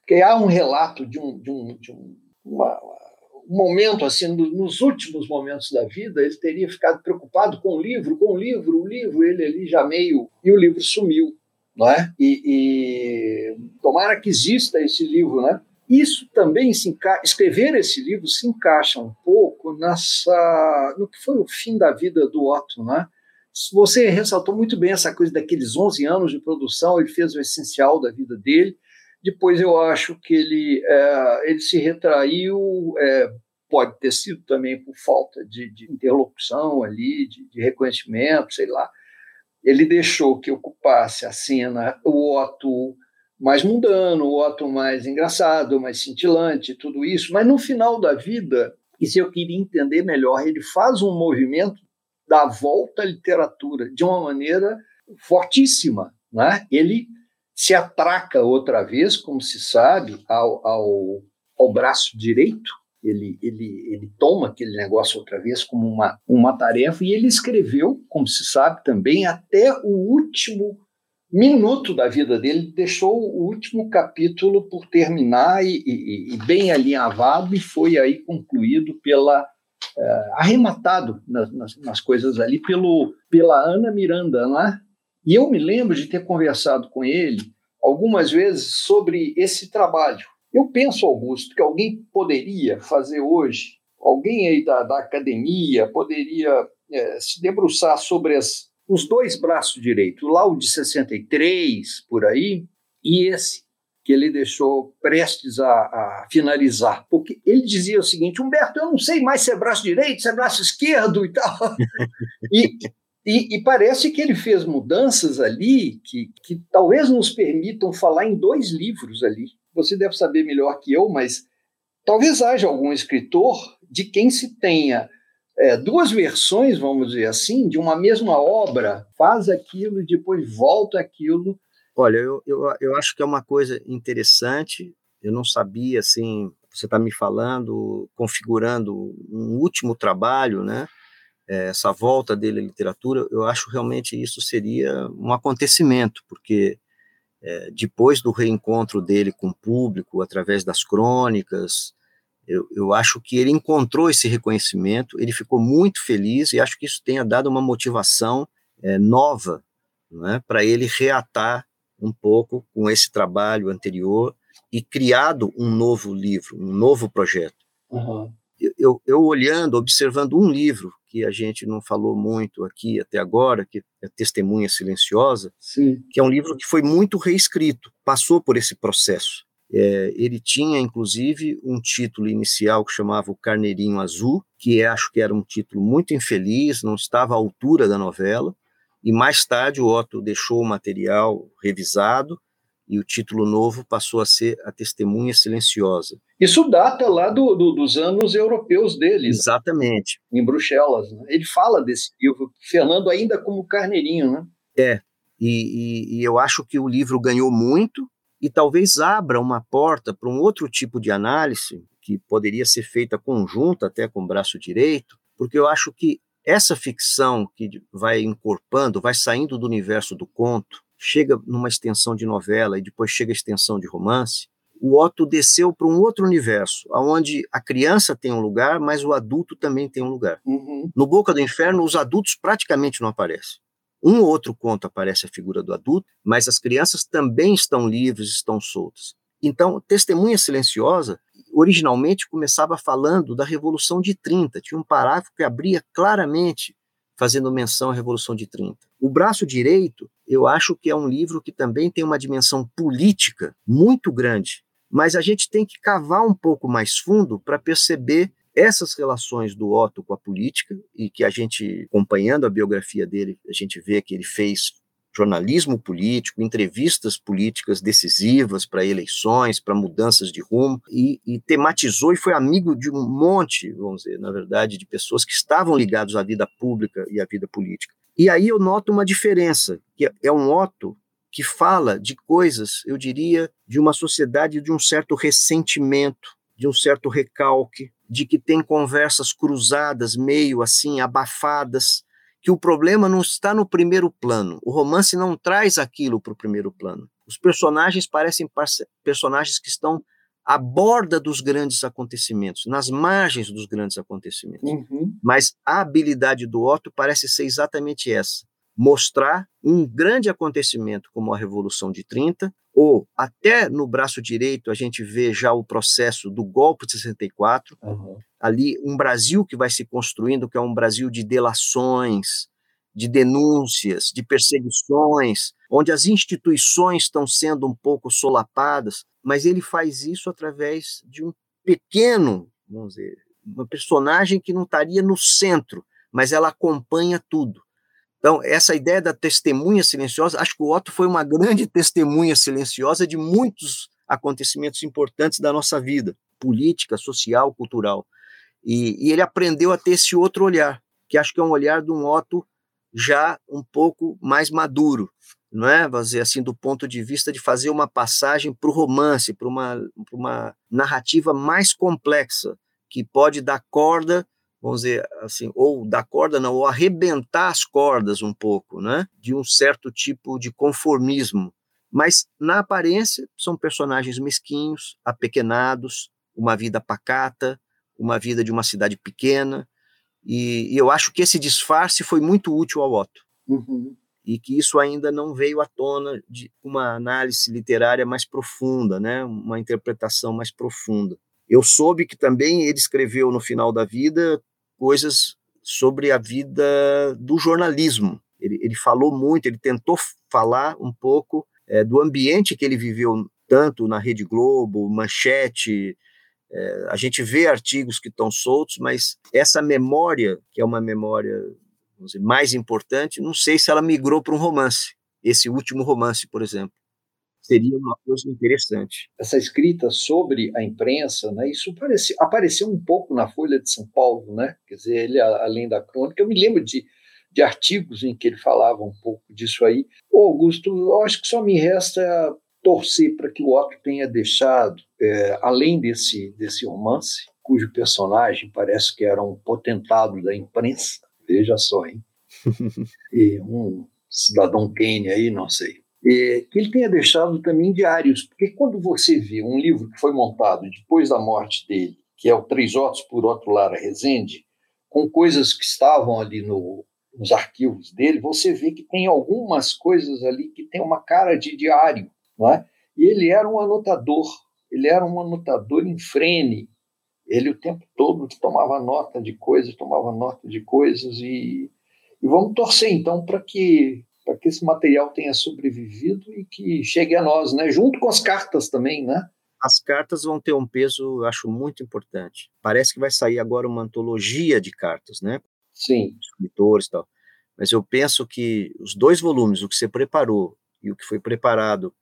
porque há um relato de um, de um, de um uma, um momento assim, nos últimos momentos da vida, ele teria ficado preocupado com o livro, com o livro, o livro, ele ali já meio e o livro sumiu, não é? E, e tomara que exista esse livro, né? Isso também se escrever esse livro se encaixa um pouco nessa, no que foi o fim da vida do Otto, né? Você ressaltou muito bem essa coisa daqueles 11 anos de produção, ele fez o essencial da vida dele. Depois eu acho que ele, é, ele se retraiu, é, pode ter sido também por falta de, de interlocução ali, de, de, reconhecimento, sei lá. Ele deixou que ocupasse a cena o Otto mais mundano, o Otto mais engraçado, mais cintilante, tudo isso, mas no final da vida, e se eu queria entender melhor, ele faz um movimento da volta à literatura de uma maneira fortíssima. Né? Ele se atraca outra vez, como se sabe, ao, ao, ao braço direito, ele, ele, ele toma aquele negócio outra vez como uma, uma tarefa, e ele escreveu, como se sabe também, até o último minuto da vida dele, deixou o último capítulo por terminar e, e, e bem alinhavado, e foi aí concluído pela. Uh, arrematado nas, nas, nas, coisas ali pelo, pela Ana Miranda, né? E eu me lembro de ter conversado com ele algumas vezes sobre esse trabalho. Eu penso, Augusto, que alguém poderia fazer hoje, alguém aí da, da academia poderia é, se debruçar sobre as, os dois braços direitos, lá o de 63, por aí, e esse que ele deixou prestes a, a, finalizar. Porque ele dizia o seguinte: Humberto, eu não sei mais se é braço direito, se é braço esquerdo e tal. e, e, e, parece que ele fez mudanças ali que, que talvez nos permitam falar em dois livros ali. Você deve saber melhor que eu, mas talvez haja algum escritor de quem se tenha é, duas versões, vamos dizer assim, de uma mesma obra, faz aquilo e depois volta aquilo. Olha, eu, eu, eu acho que é uma coisa interessante, eu não sabia, assim, você está me falando, configurando um último trabalho, né? É, essa volta dele à literatura, eu acho realmente isso seria um acontecimento, porque é, depois do reencontro dele com o público, através das crônicas, eu, eu acho que ele encontrou esse reconhecimento, ele ficou muito feliz e acho que isso tenha dado uma motivação é, nova é, para ele reatar um pouco com esse trabalho anterior e criado um novo livro, um novo projeto. Uhum. Eu, eu, eu, olhando, observando um livro que a gente não falou muito aqui até agora, que é Testemunha Silenciosa, Sim. que é um livro que foi muito reescrito, passou por esse processo. É, ele tinha, inclusive, um título inicial que chamava O Carneirinho Azul, que é, acho que era um título muito infeliz, não estava à altura da novela, e mais tarde o Otto deixou o material revisado e o título novo passou a ser A Testemunha Silenciosa. Isso data lá do, do, dos anos europeus dele. Exatamente. Em Bruxelas. Né? Ele fala desse livro, Fernando ainda como carneirinho, né? É, e, e, e eu acho que o livro ganhou muito, e talvez abra uma porta para um outro tipo de análise que poderia ser feita conjunta até com o braço direito, porque eu acho que essa ficção que vai encorpando, vai saindo do universo do conto, chega numa extensão de novela e depois chega a extensão de romance, o Otto desceu para um outro universo, onde a criança tem um lugar, mas o adulto também tem um lugar. Uhum. No Boca do Inferno, os adultos praticamente não aparecem. Um ou outro conto aparece a figura do adulto, mas as crianças também estão livres, estão soltas. Então, Testemunha Silenciosa originalmente começava falando da Revolução de 30, tinha um parágrafo que abria claramente fazendo menção à Revolução de 30. O braço direito, eu acho que é um livro que também tem uma dimensão política muito grande, mas a gente tem que cavar um pouco mais fundo para perceber essas relações do Otto com a política, e que a gente, acompanhando a biografia dele, a gente vê que ele fez jornalismo político, entrevistas políticas decisivas para eleições, para mudanças de rumo, e, e, tematizou e foi amigo de um monte, vamos dizer, na verdade, de pessoas que estavam ligados à vida pública e à vida política. E aí eu noto uma diferença, que é um Otto que fala de coisas, eu diria, de uma sociedade de um certo ressentimento de um certo recalque, de que tem conversas cruzadas, meio assim, abafadas, que o problema não está no primeiro plano. O romance não traz aquilo para o primeiro plano. Os personagens parecem personagens que estão à borda dos grandes acontecimentos, nas margens dos grandes acontecimentos. Uhum. Mas a habilidade do Otto parece ser exatamente essa: mostrar um grande acontecimento como a Revolução de 30, ou até no braço direito a gente vê já o processo do golpe de 64, uhum. ali um Brasil que vai se construindo, que é um Brasil de delações, de denúncias, de perseguições, onde as instituições estão sendo um pouco solapadas, mas ele faz isso através de um pequeno, vamos dizer, uma personagem que não estaria no centro, mas ela acompanha tudo. Então, essa ideia da testemunha silenciosa, acho que o Otto foi uma grande testemunha silenciosa de muitos acontecimentos importantes da nossa vida, política, social, cultural. E, e ele aprendeu a ter esse outro olhar, que acho que é um olhar de um Otto já um pouco mais maduro, não é? Assim do ponto de vista de fazer uma passagem para o romance, para uma, uma narrativa mais complexa que pode dar corda vamos dizer assim, ou dar corda não, ou arrebentar as cordas um pouco, né, de um certo tipo de conformismo. Mas na aparência são personagens mesquinhos, apequenados, uma vida pacata, uma vida de uma cidade pequena, e, e eu acho que esse disfarce foi muito útil ao Otto. Uhum. E que isso ainda não veio à tona de uma análise literária mais profunda, né, uma interpretação mais profunda. Eu soube que também ele escreveu no final da vida coisas sobre a vida do jornalismo. Ele, ele falou muito, ele tentou falar um pouco é, do ambiente que ele viveu, tanto na Rede Globo, Manchete. É, a gente vê artigos que estão soltos, mas essa memória, que é uma memória dizer, mais importante, não sei se ela migrou para um romance. Esse último romance, por exemplo seria uma coisa interessante. Essa escrita sobre a imprensa, né, isso parece, apareceu um pouco na Folha de São Paulo, né? Quer dizer, ele, além da crônica, eu me lembro de, de artigos em que ele falava um pouco disso aí. Ô, Augusto, eu acho que só me resta torcer para que o Otto tenha deixado, é, além desse, desse romance, cujo personagem parece que era um potentado da imprensa, veja só, hein? e um cidadão Kane aí, não sei é, que ele tenha deixado também diários, porque quando você vê um livro que foi montado depois da morte dele, que é o Três Otos por Otto Lara Rezende, com coisas que estavam ali no, nos arquivos dele, você vê que tem algumas coisas ali que tem uma cara de diário, não é? E ele era um anotador, ele era um anotador em frene, ele o tempo todo tomava nota de coisas, tomava nota de coisas e, e vamos torcer então para que para que esse material tenha sobrevivido e que chegue a nós, né? Junto com as cartas também, né? As cartas vão ter um peso, acho muito importante. Parece que vai sair agora uma antologia de cartas, né? Sim. Escritores e tal. Mas eu penso que os dois volumes, o que você preparou e o que foi preparado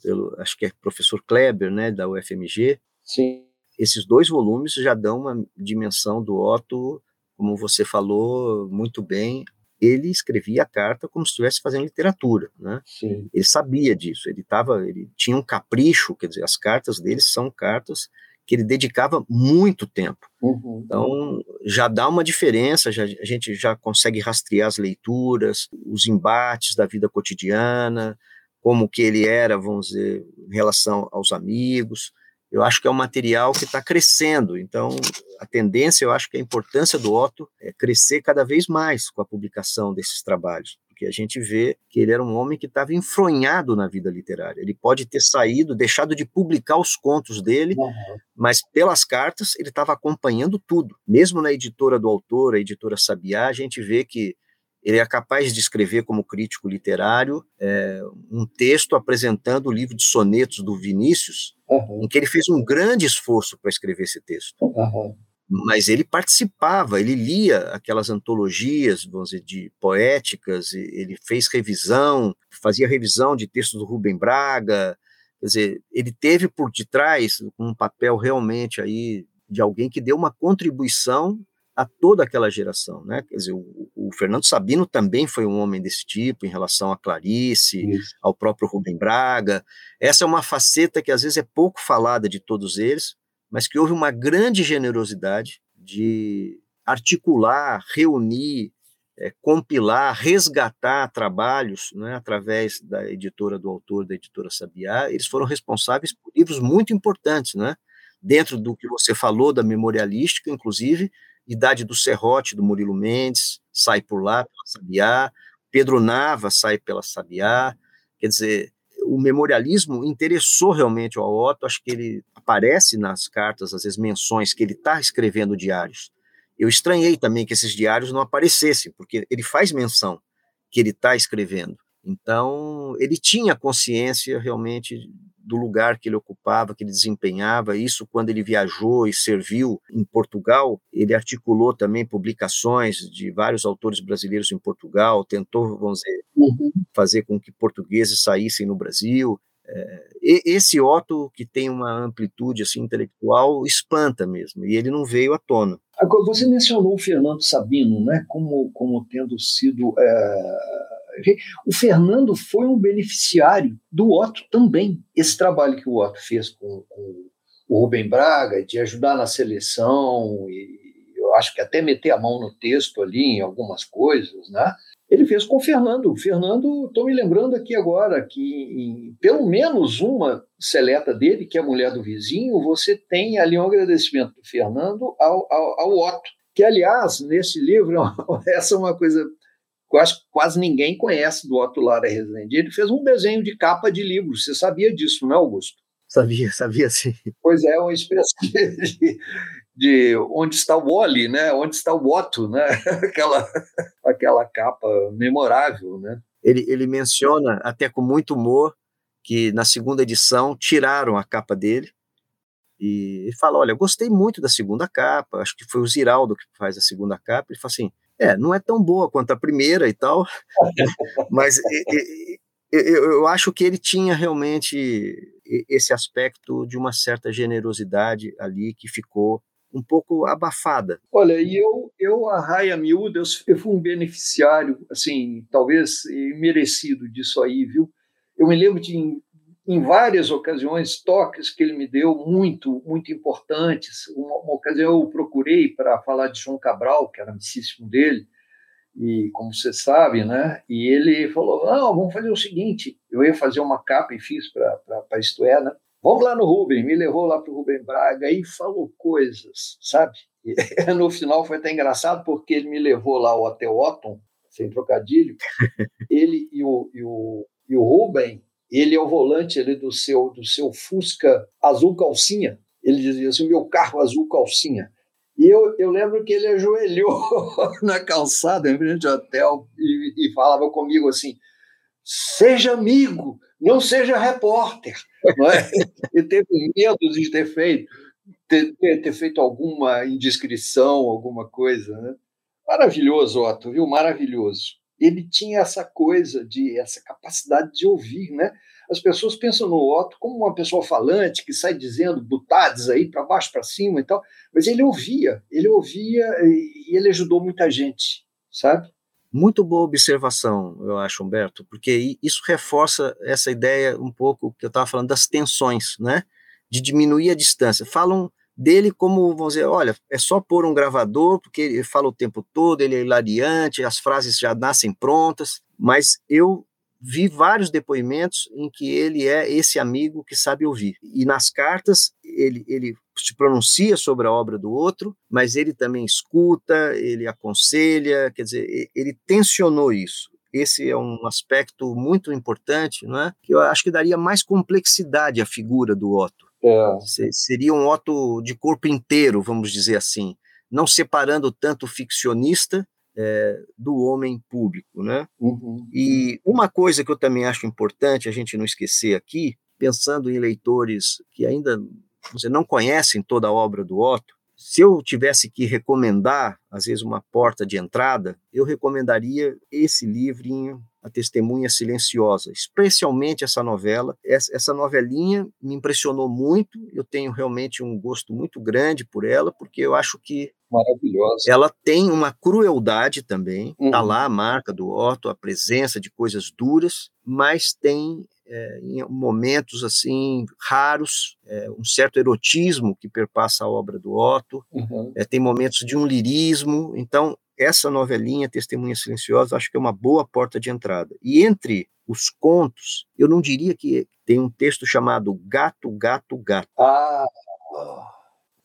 pelo, acho que é professor Kleber, né, da UFMG. Sim. Esses dois volumes já dão uma dimensão do Otto, como você falou muito bem, ele escrevia a carta como se estivesse fazendo literatura, né? Sim. Ele sabia disso, ele tava, ele tinha um capricho, quer dizer, as cartas dele são cartas que ele dedicava muito tempo. Uhum. Então, já dá uma diferença, já, a gente já consegue rastrear as leituras, os embates da vida cotidiana, como que ele era, vamos dizer, em relação aos amigos eu acho que é um material que está crescendo. Então, a tendência, eu acho que a importância do Otto é crescer cada vez mais com a publicação desses trabalhos, porque a gente vê que ele era um homem que estava enfronhado na vida literária. Ele pode ter saído, deixado de publicar os contos dele, uhum. mas pelas cartas ele estava acompanhando tudo. Mesmo na editora do autor, a editora Sabiá, a gente vê que ele é capaz de escrever como crítico literário é, um texto apresentando o livro de sonetos do Vinícius, uhum. em que ele fez um grande esforço para escrever esse texto. Uhum. Mas ele participava, ele lia aquelas antologias, vamos dizer, de poéticas, ele fez revisão, fazia revisão de textos do Rubem Braga, quer dizer, ele teve por detrás um papel realmente aí de alguém que deu uma contribuição a toda aquela geração, né? Quer dizer, o, o, Fernando Sabino também foi um homem desse tipo em relação a Clarice, Isso. ao próprio Rubem Braga. Essa é uma faceta que às vezes é pouco falada de todos eles, mas que houve uma grande generosidade de articular, reunir, é, compilar, resgatar trabalhos né, através da editora do autor, da editora Sabiá. Eles foram responsáveis por livros muito importantes, né? dentro do que você falou da memorialística, inclusive, Idade do Serrote, do Murilo Mendes, sai por lá, pela Sabiá, Pedro Nava sai pela Sabiá, quer dizer, o memorialismo interessou realmente ao Otto, acho que ele aparece nas cartas, às vezes, menções que ele está escrevendo diários. Eu estranhei também que esses diários não aparecessem, porque ele faz menção que ele está escrevendo. Então, ele tinha consciência realmente do lugar que ele ocupava, que ele desempenhava. Isso, quando ele viajou e serviu em Portugal, ele articulou também publicações de vários autores brasileiros em Portugal, tentou, vamos dizer, uhum. fazer com que portugueses saíssem no Brasil. É, esse Otto, que tem uma amplitude assim, intelectual, espanta mesmo, e ele não veio à tona. Agora, você mencionou o Fernando Sabino né, como, como tendo sido é o Fernando foi um beneficiário do Otto também. Esse trabalho que o Otto fez com, com o Rubem Braga, de ajudar na seleção, e eu acho que até meter a mão no texto ali em algumas coisas, né? Ele fez com o Fernando. O Fernando, estou me lembrando aqui agora que em pelo menos uma seleta dele, que é a mulher do vizinho, você tem ali um agradecimento do Fernando ao, ao, ao Otto. Que, aliás, nesse livro, essa é uma coisa eu acho que quase ninguém conhece do Otto Lara Rezende. Ele fez um desenho de capa de livro. Você sabia disso, não é, Augusto? Sabia, sabia sim. Pois é, uma espécie de, de onde está o Wally, né? Onde está o Otto, né? Aquela, aquela capa memorável, né? Ele, ele menciona, até com muito humor, que na segunda edição tiraram a capa dele e fala, olha, gostei muito da segunda capa, acho que foi o Ziraldo que faz a segunda capa, ele fala assim, é, não é tão boa quanto a primeira e tal, mas eu acho que ele tinha realmente esse aspecto de uma certa generosidade ali que ficou um pouco abafada. Olha, e eu, eu a Raia Miúda, eu fui um beneficiário, assim, talvez merecido disso aí, viu? Eu me lembro de em várias ocasiões, toques que ele me deu muito, muito importantes. Uma, uma ocasião eu procurei para falar de João Cabral, que era amicíssimo dele, e como você sabe, né? E ele falou: não, vamos fazer o seguinte. Eu ia fazer uma capa e fiz para Isto É, né? Vamos lá no Rubem, me levou lá para o Rubem Braga e falou coisas, sabe? No final foi até engraçado porque ele me levou lá ao Hotel Otton, sem trocadilho, ele e o, e o, e o Rubem ele é o volante ali do seu, do seu Fusca azul calcinha. Ele dizia assim, meu carro azul calcinha. E eu, eu lembro que ele ajoelhou na calçada, em frente ao hotel, e, e, falava comigo assim, seja amigo, não seja repórter. Não é? E teve medo de ter feito, ter, ter, ter feito alguma indiscrição, alguma coisa. Né? Maravilhoso, Otto, viu? Maravilhoso ele tinha essa coisa de essa capacidade de ouvir, né? As pessoas pensam no Otto como uma pessoa falante que sai dizendo butades aí para baixo, para cima e tal, mas ele ouvia, ele ouvia e ele ajudou muita gente, sabe? Muito boa observação, eu acho, Humberto, porque isso reforça essa ideia um pouco que eu estava falando das tensões, né? De diminuir a distância. Falam dele como, vamos dizer, olha, é só pôr um gravador, porque ele fala o tempo todo, ele é hilariante, as frases já nascem prontas, mas eu vi vários depoimentos em que ele é esse amigo que sabe ouvir. E nas cartas, ele, ele se pronuncia sobre a obra do outro, mas ele também escuta, ele aconselha, quer dizer, ele tensionou isso. Esse é um aspecto muito importante, não é? que eu acho que daria mais complexidade à figura do Otto. É. Seria um Otto de corpo inteiro, vamos dizer assim, não separando tanto o ficcionista é, do homem público, né? Uhum. E uma coisa que eu também acho importante a gente não esquecer aqui, pensando em leitores que ainda você não conhecem toda a obra do Otto, se eu tivesse que recomendar, às vezes, uma porta de entrada, eu recomendaria esse livrinho, A Testemunha Silenciosa, especialmente essa novela. Essa novelinha me impressionou muito, eu tenho realmente um gosto muito grande por ela, porque eu acho que Maravilhosa. Ela tem uma crueldade também, tá uhum. tá lá a marca do Otto, a presença de coisas duras, mas tem é, em momentos assim raros, é, um certo erotismo que perpassa a obra do Otto, uhum. é, tem momentos de um lirismo, então essa novelinha, Testemunha Silenciosa, acho que é uma boa porta de entrada. E entre os contos, eu não diria que tem um texto chamado Gato, Gato, Gato. Ah!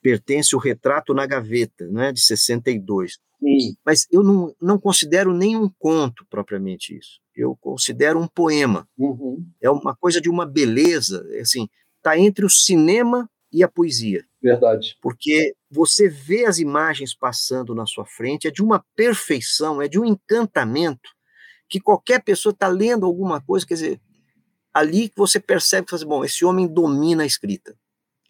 Pertence o Retrato na Gaveta, né, de 62. Sim. Mas eu não, não considero nem um conto propriamente isso. Eu considero um poema. Uhum. É uma coisa de uma beleza, é assim, está entre o cinema e a poesia. Verdade. Porque você vê as imagens passando na sua frente, é de uma perfeição, é de um encantamento, que qualquer pessoa está lendo alguma coisa, quer dizer, ali que você percebe que, assim, bom, esse homem domina a escrita,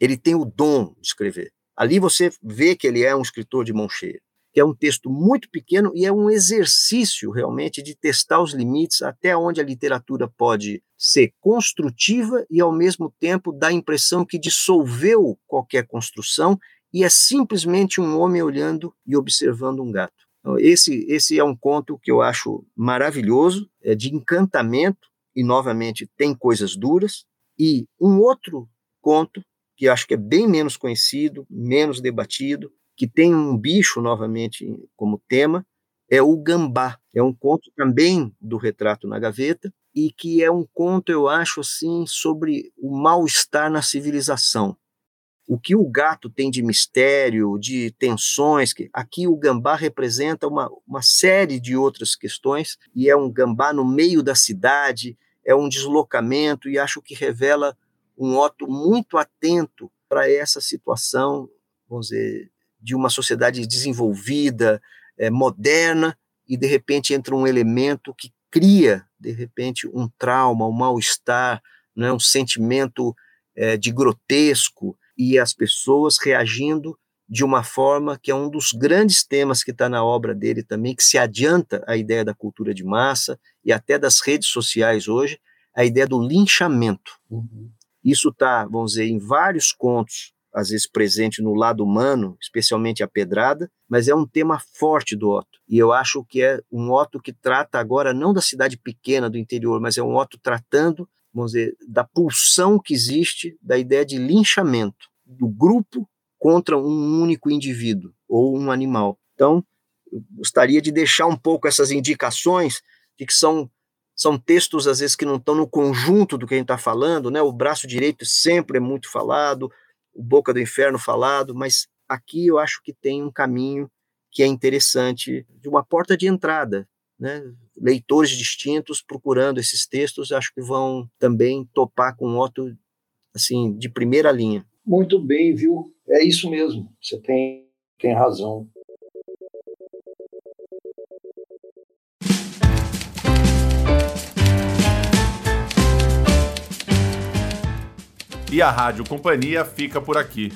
ele tem o dom de escrever. Ali você vê que ele é um escritor de mão cheia que é um texto muito pequeno e é um exercício realmente de testar os limites até onde a literatura pode ser construtiva e ao mesmo tempo dar a impressão que dissolveu qualquer construção e é simplesmente um homem olhando e observando um gato. Então, esse, esse é um conto que eu acho maravilhoso, é de encantamento e novamente tem coisas duras. E um outro conto que acho que é bem menos conhecido, menos debatido, que tem um bicho novamente como tema, é o Gambá. É um conto também do Retrato na Gaveta e que é um conto, eu acho assim, sobre o mal-estar na civilização. O que o gato tem de mistério, de tensões, que aqui o gambá representa uma, uma série de outras questões, e é um gambá no meio da cidade, é um deslocamento, e acho que revela um Otto muito atento para essa situação, vamos dizer, de uma sociedade desenvolvida, é, moderna, e de repente entra um elemento que cria, de repente, um trauma, um mal-estar, né, um sentimento é, de grotesco, e as pessoas reagindo de uma forma que é um dos grandes temas que está na obra dele também, que se adianta a ideia da cultura de massa e até das redes sociais hoje, a ideia do linchamento. Uhum. Isso está, vamos dizer, em vários contos às vezes presente no lado humano, especialmente a pedrada, mas é um tema forte do Otto. E eu acho que é um Otto que trata agora não da cidade pequena do interior, mas é um Otto tratando, vamos dizer, da pulsão que existe da ideia de linchamento do grupo contra um único indivíduo ou um animal. Então, eu gostaria de deixar um pouco essas indicações de que são são textos às vezes que não estão no conjunto do que a gente está falando, né? O braço direito sempre é muito falado, o Boca do Inferno falado, mas aqui eu acho que tem um caminho que é interessante, de uma porta de entrada, né? Leitores distintos procurando esses textos, acho que vão também topar com um Otto assim de primeira linha. Muito bem, viu? É isso mesmo. Você tem tem razão. E a Rádio Companhia fica por aqui.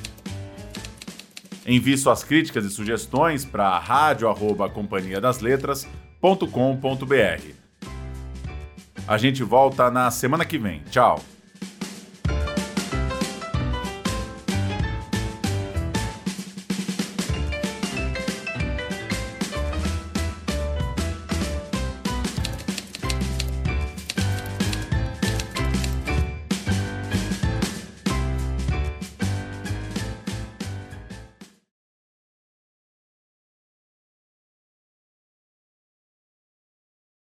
Envie suas críticas e sugestões para rádio@companhiadasletras.com.br. A gente volta na semana que vem. Tchau.